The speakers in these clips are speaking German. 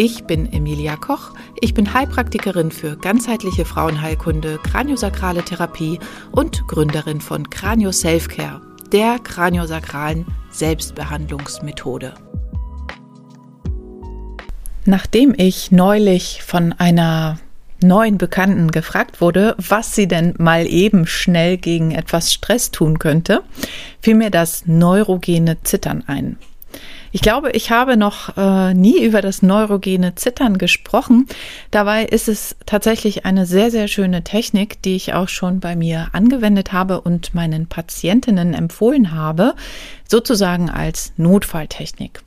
Ich bin Emilia Koch. Ich bin Heilpraktikerin für ganzheitliche Frauenheilkunde, kraniosakrale Therapie und Gründerin von Kranio Selfcare, der kraniosakralen Selbstbehandlungsmethode. Nachdem ich neulich von einer neuen Bekannten gefragt wurde, was sie denn mal eben schnell gegen etwas Stress tun könnte, fiel mir das neurogene Zittern ein. Ich glaube, ich habe noch äh, nie über das neurogene Zittern gesprochen. Dabei ist es tatsächlich eine sehr, sehr schöne Technik, die ich auch schon bei mir angewendet habe und meinen Patientinnen empfohlen habe, sozusagen als Notfalltechnik.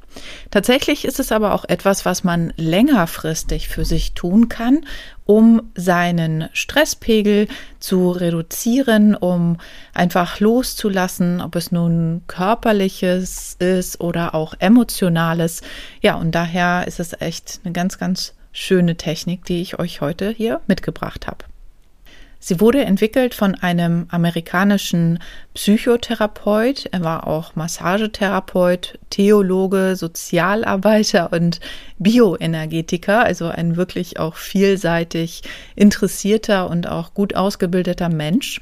Tatsächlich ist es aber auch etwas, was man längerfristig für sich tun kann, um seinen Stresspegel zu reduzieren, um einfach loszulassen, ob es nun körperliches ist oder auch emotionales. Ja, und daher ist es echt eine ganz, ganz schöne Technik, die ich euch heute hier mitgebracht habe. Sie wurde entwickelt von einem amerikanischen Psychotherapeut. Er war auch Massagetherapeut, Theologe, Sozialarbeiter und Bioenergetiker, also ein wirklich auch vielseitig interessierter und auch gut ausgebildeter Mensch.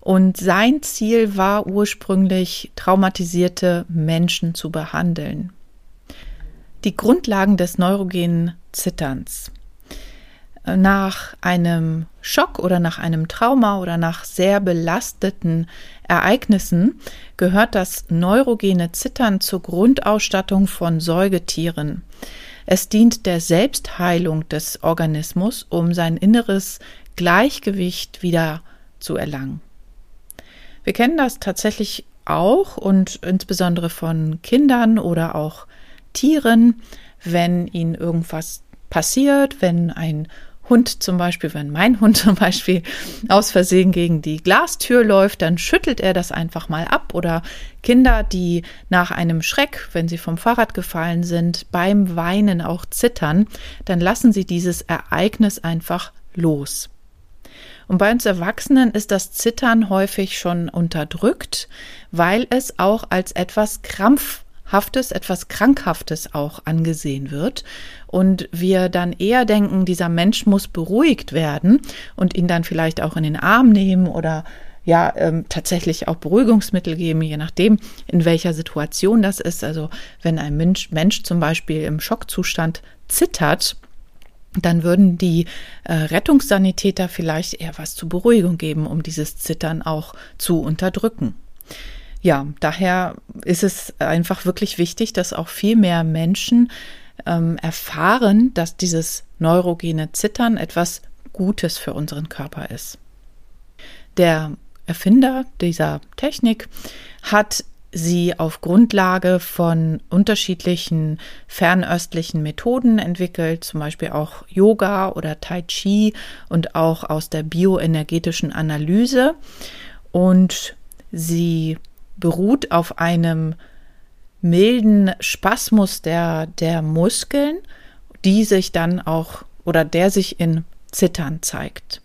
Und sein Ziel war ursprünglich, traumatisierte Menschen zu behandeln. Die Grundlagen des neurogenen Zitterns nach einem Schock oder nach einem Trauma oder nach sehr belasteten Ereignissen gehört das neurogene Zittern zur Grundausstattung von Säugetieren. Es dient der Selbstheilung des Organismus, um sein inneres Gleichgewicht wieder zu erlangen. Wir kennen das tatsächlich auch und insbesondere von Kindern oder auch Tieren, wenn ihnen irgendwas passiert, wenn ein Hund zum Beispiel, wenn mein Hund zum Beispiel aus Versehen gegen die Glastür läuft, dann schüttelt er das einfach mal ab. Oder Kinder, die nach einem Schreck, wenn sie vom Fahrrad gefallen sind, beim Weinen auch zittern, dann lassen sie dieses Ereignis einfach los. Und bei uns Erwachsenen ist das Zittern häufig schon unterdrückt, weil es auch als etwas Krampf Haftes, etwas Krankhaftes auch angesehen wird und wir dann eher denken, dieser Mensch muss beruhigt werden und ihn dann vielleicht auch in den Arm nehmen oder ja ähm, tatsächlich auch Beruhigungsmittel geben, je nachdem, in welcher Situation das ist. Also wenn ein Mensch, Mensch zum Beispiel im Schockzustand zittert, dann würden die äh, Rettungssanitäter vielleicht eher was zur Beruhigung geben, um dieses Zittern auch zu unterdrücken ja, daher ist es einfach wirklich wichtig, dass auch viel mehr Menschen ähm, erfahren, dass dieses neurogene Zittern etwas Gutes für unseren Körper ist. Der Erfinder dieser Technik hat sie auf Grundlage von unterschiedlichen fernöstlichen Methoden entwickelt, zum Beispiel auch Yoga oder Tai Chi und auch aus der bioenergetischen Analyse. Und sie beruht auf einem milden Spasmus der, der Muskeln, die sich dann auch oder der sich in Zittern zeigt.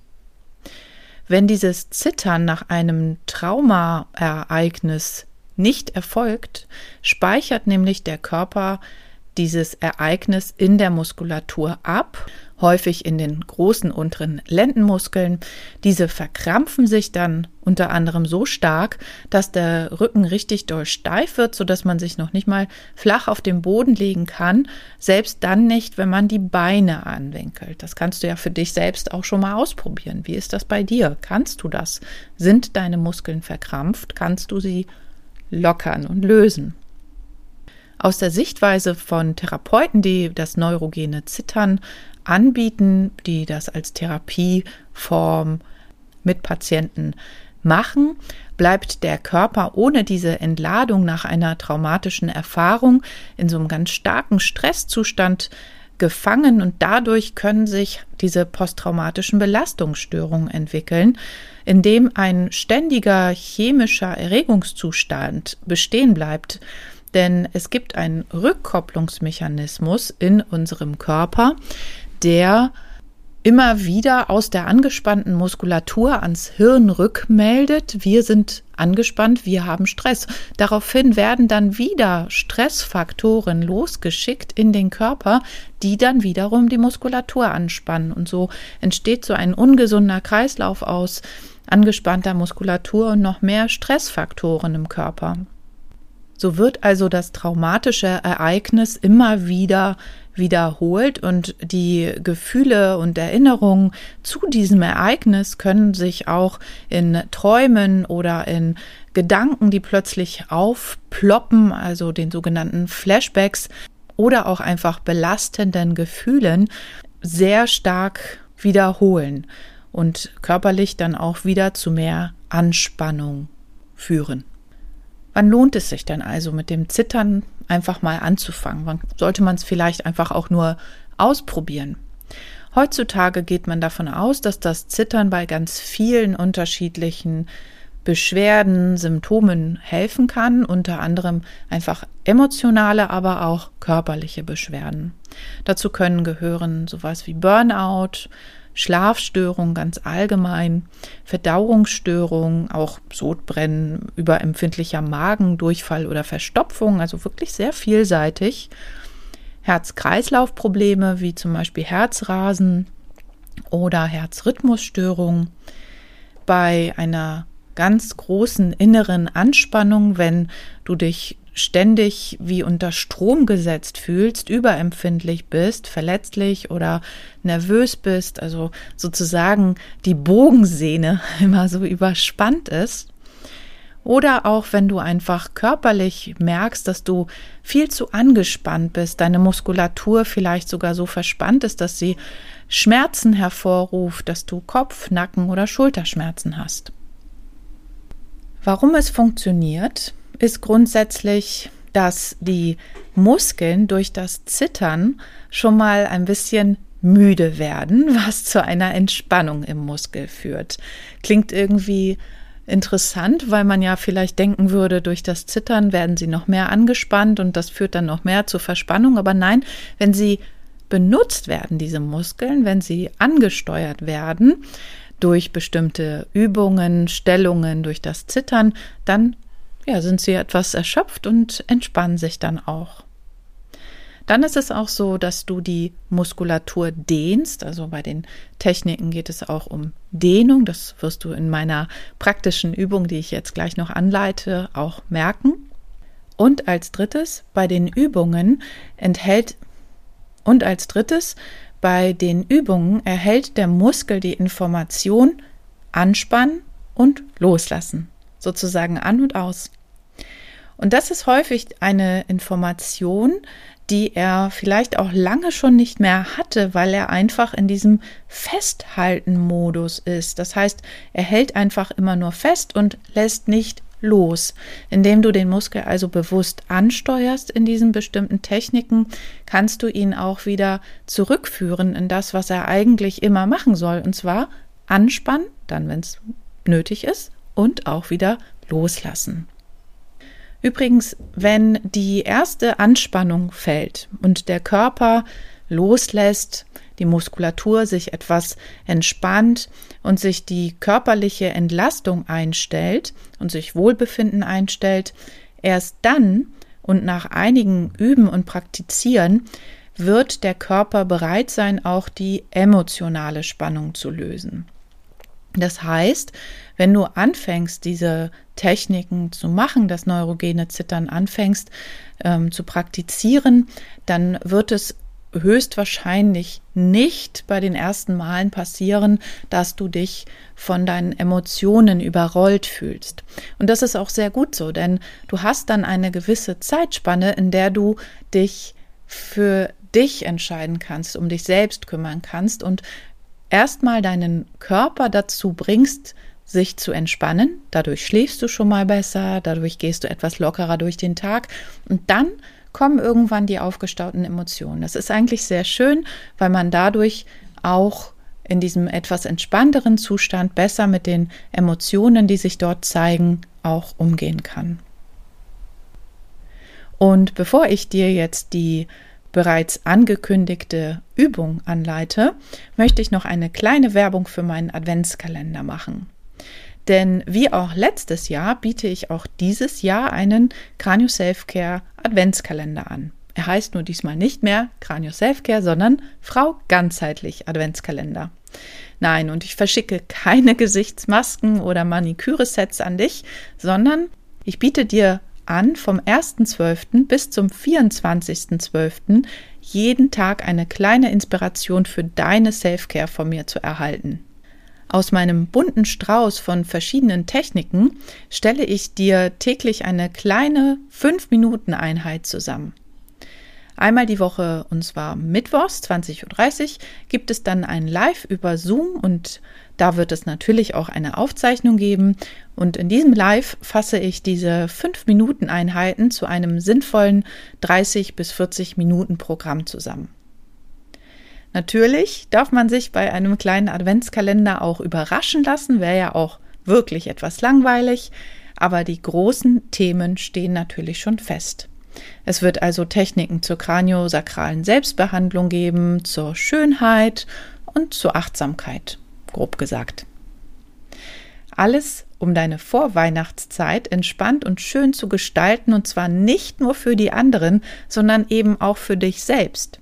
Wenn dieses Zittern nach einem Traumaereignis nicht erfolgt, speichert nämlich der Körper dieses Ereignis in der Muskulatur ab, häufig in den großen unteren Lendenmuskeln. Diese verkrampfen sich dann unter anderem so stark, dass der Rücken richtig doll steif wird, so dass man sich noch nicht mal flach auf den Boden legen kann, selbst dann nicht, wenn man die Beine anwinkelt. Das kannst du ja für dich selbst auch schon mal ausprobieren. Wie ist das bei dir? Kannst du das? Sind deine Muskeln verkrampft? Kannst du sie lockern und lösen? Aus der Sichtweise von Therapeuten, die das neurogene Zittern anbieten, die das als Therapieform mit Patienten machen, bleibt der Körper ohne diese Entladung nach einer traumatischen Erfahrung in so einem ganz starken Stresszustand gefangen und dadurch können sich diese posttraumatischen Belastungsstörungen entwickeln, indem ein ständiger chemischer Erregungszustand bestehen bleibt. Denn es gibt einen Rückkopplungsmechanismus in unserem Körper, der immer wieder aus der angespannten Muskulatur ans Hirn rückmeldet, wir sind angespannt, wir haben Stress. Daraufhin werden dann wieder Stressfaktoren losgeschickt in den Körper, die dann wiederum die Muskulatur anspannen. Und so entsteht so ein ungesunder Kreislauf aus angespannter Muskulatur und noch mehr Stressfaktoren im Körper. So wird also das traumatische Ereignis immer wieder wiederholt und die Gefühle und Erinnerungen zu diesem Ereignis können sich auch in Träumen oder in Gedanken, die plötzlich aufploppen, also den sogenannten Flashbacks oder auch einfach belastenden Gefühlen sehr stark wiederholen und körperlich dann auch wieder zu mehr Anspannung führen. Wann lohnt es sich denn also mit dem Zittern einfach mal anzufangen? Wann sollte man es vielleicht einfach auch nur ausprobieren? Heutzutage geht man davon aus, dass das Zittern bei ganz vielen unterschiedlichen Beschwerden, Symptomen helfen kann, unter anderem einfach emotionale, aber auch körperliche Beschwerden. Dazu können gehören sowas wie Burnout, Schlafstörungen ganz allgemein, Verdauungsstörungen, auch Sodbrennen, überempfindlicher Magen, Durchfall oder Verstopfung, also wirklich sehr vielseitig. Herz-Kreislauf-Probleme wie zum Beispiel Herzrasen oder Herzrhythmusstörungen. Bei einer ganz großen inneren Anspannung, wenn du dich ständig wie unter Strom gesetzt fühlst, überempfindlich bist, verletzlich oder nervös bist, also sozusagen die Bogensehne immer so überspannt ist. Oder auch wenn du einfach körperlich merkst, dass du viel zu angespannt bist, deine Muskulatur vielleicht sogar so verspannt ist, dass sie Schmerzen hervorruft, dass du Kopf-, Nacken- oder Schulterschmerzen hast. Warum es funktioniert, ist grundsätzlich, dass die Muskeln durch das Zittern schon mal ein bisschen müde werden, was zu einer Entspannung im Muskel führt. Klingt irgendwie interessant, weil man ja vielleicht denken würde, durch das Zittern werden sie noch mehr angespannt und das führt dann noch mehr zur Verspannung. Aber nein, wenn sie benutzt werden, diese Muskeln, wenn sie angesteuert werden durch bestimmte Übungen, Stellungen, durch das Zittern, dann ja, sind sie etwas erschöpft und entspannen sich dann auch. Dann ist es auch so, dass du die Muskulatur dehnst. Also bei den Techniken geht es auch um Dehnung. Das wirst du in meiner praktischen Übung, die ich jetzt gleich noch anleite, auch merken. Und als drittes, bei den Übungen enthält und als drittes, bei den Übungen erhält der Muskel die Information anspannen und loslassen sozusagen an und aus. Und das ist häufig eine Information, die er vielleicht auch lange schon nicht mehr hatte, weil er einfach in diesem Festhalten-Modus ist. Das heißt, er hält einfach immer nur fest und lässt nicht los. Indem du den Muskel also bewusst ansteuerst in diesen bestimmten Techniken, kannst du ihn auch wieder zurückführen in das, was er eigentlich immer machen soll. Und zwar anspannen, dann wenn es nötig ist, und auch wieder loslassen. Übrigens, wenn die erste Anspannung fällt und der Körper loslässt, die Muskulatur sich etwas entspannt und sich die körperliche Entlastung einstellt und sich Wohlbefinden einstellt, erst dann und nach einigen Üben und Praktizieren wird der Körper bereit sein, auch die emotionale Spannung zu lösen. Das heißt, wenn du anfängst, diese Techniken zu machen, das neurogene Zittern anfängst ähm, zu praktizieren, dann wird es höchstwahrscheinlich nicht bei den ersten Malen passieren, dass du dich von deinen Emotionen überrollt fühlst. Und das ist auch sehr gut so, denn du hast dann eine gewisse Zeitspanne, in der du dich für dich entscheiden kannst, um dich selbst kümmern kannst und erstmal deinen Körper dazu bringst, sich zu entspannen. Dadurch schläfst du schon mal besser, dadurch gehst du etwas lockerer durch den Tag und dann kommen irgendwann die aufgestauten Emotionen. Das ist eigentlich sehr schön, weil man dadurch auch in diesem etwas entspannteren Zustand besser mit den Emotionen, die sich dort zeigen, auch umgehen kann. Und bevor ich dir jetzt die bereits angekündigte Übung anleite, möchte ich noch eine kleine Werbung für meinen Adventskalender machen. Denn wie auch letztes Jahr biete ich auch dieses Jahr einen Cranio Selfcare Adventskalender an. Er heißt nur diesmal nicht mehr Cranio Selfcare, sondern Frau ganzheitlich Adventskalender. Nein, und ich verschicke keine Gesichtsmasken oder Maniküre-Sets an dich, sondern ich biete dir an, vom 1.12. bis zum 24.12. jeden Tag eine kleine Inspiration für deine Selfcare von mir zu erhalten. Aus meinem bunten Strauß von verschiedenen Techniken stelle ich dir täglich eine kleine 5-Minuten-Einheit zusammen. Einmal die Woche, und zwar mittwochs 20.30 Uhr, gibt es dann ein Live über Zoom und da wird es natürlich auch eine Aufzeichnung geben. Und in diesem Live fasse ich diese 5-Minuten-Einheiten zu einem sinnvollen 30 bis 40 Minuten Programm zusammen. Natürlich darf man sich bei einem kleinen Adventskalender auch überraschen lassen, wäre ja auch wirklich etwas langweilig, aber die großen Themen stehen natürlich schon fest. Es wird also Techniken zur kraniosakralen Selbstbehandlung geben, zur Schönheit und zur Achtsamkeit, grob gesagt. Alles, um deine Vorweihnachtszeit entspannt und schön zu gestalten, und zwar nicht nur für die anderen, sondern eben auch für dich selbst.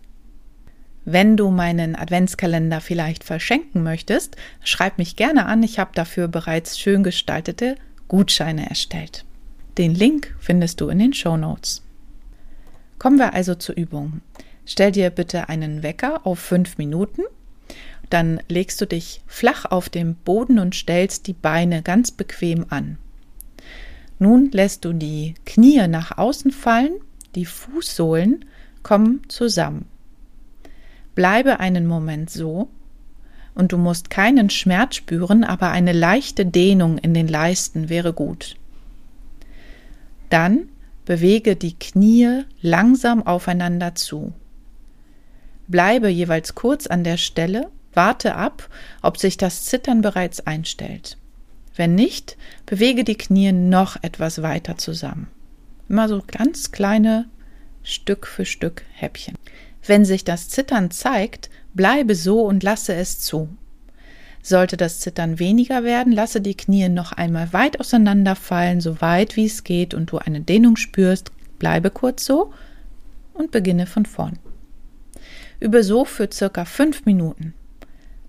Wenn du meinen Adventskalender vielleicht verschenken möchtest, schreib mich gerne an. Ich habe dafür bereits schön gestaltete Gutscheine erstellt. Den Link findest du in den Show Notes. Kommen wir also zur Übung. Stell dir bitte einen Wecker auf fünf Minuten. Dann legst du dich flach auf den Boden und stellst die Beine ganz bequem an. Nun lässt du die Knie nach außen fallen, die Fußsohlen kommen zusammen. Bleibe einen Moment so und du musst keinen Schmerz spüren, aber eine leichte Dehnung in den Leisten wäre gut. Dann Bewege die Knie langsam aufeinander zu. Bleibe jeweils kurz an der Stelle, warte ab, ob sich das Zittern bereits einstellt. Wenn nicht, bewege die Knie noch etwas weiter zusammen. Immer so ganz kleine Stück für Stück Häppchen. Wenn sich das Zittern zeigt, bleibe so und lasse es zu. Sollte das Zittern weniger werden, lasse die Knie noch einmal weit auseinanderfallen, so weit wie es geht und du eine Dehnung spürst, bleibe kurz so und beginne von vorn. Übe so für circa fünf Minuten.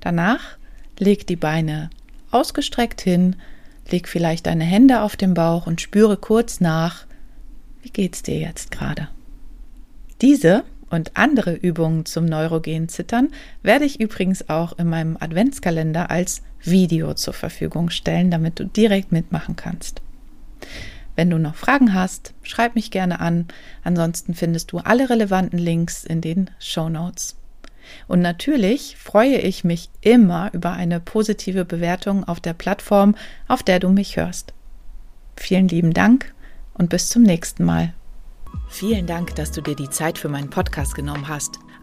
Danach leg die Beine ausgestreckt hin, leg vielleicht deine Hände auf den Bauch und spüre kurz nach, wie geht's dir jetzt gerade? Diese und andere Übungen zum neurogenen Zittern werde ich übrigens auch in meinem Adventskalender als Video zur Verfügung stellen, damit du direkt mitmachen kannst. Wenn du noch Fragen hast, schreib mich gerne an. Ansonsten findest du alle relevanten Links in den Show Notes. Und natürlich freue ich mich immer über eine positive Bewertung auf der Plattform, auf der du mich hörst. Vielen lieben Dank und bis zum nächsten Mal. Vielen Dank, dass du dir die Zeit für meinen Podcast genommen hast.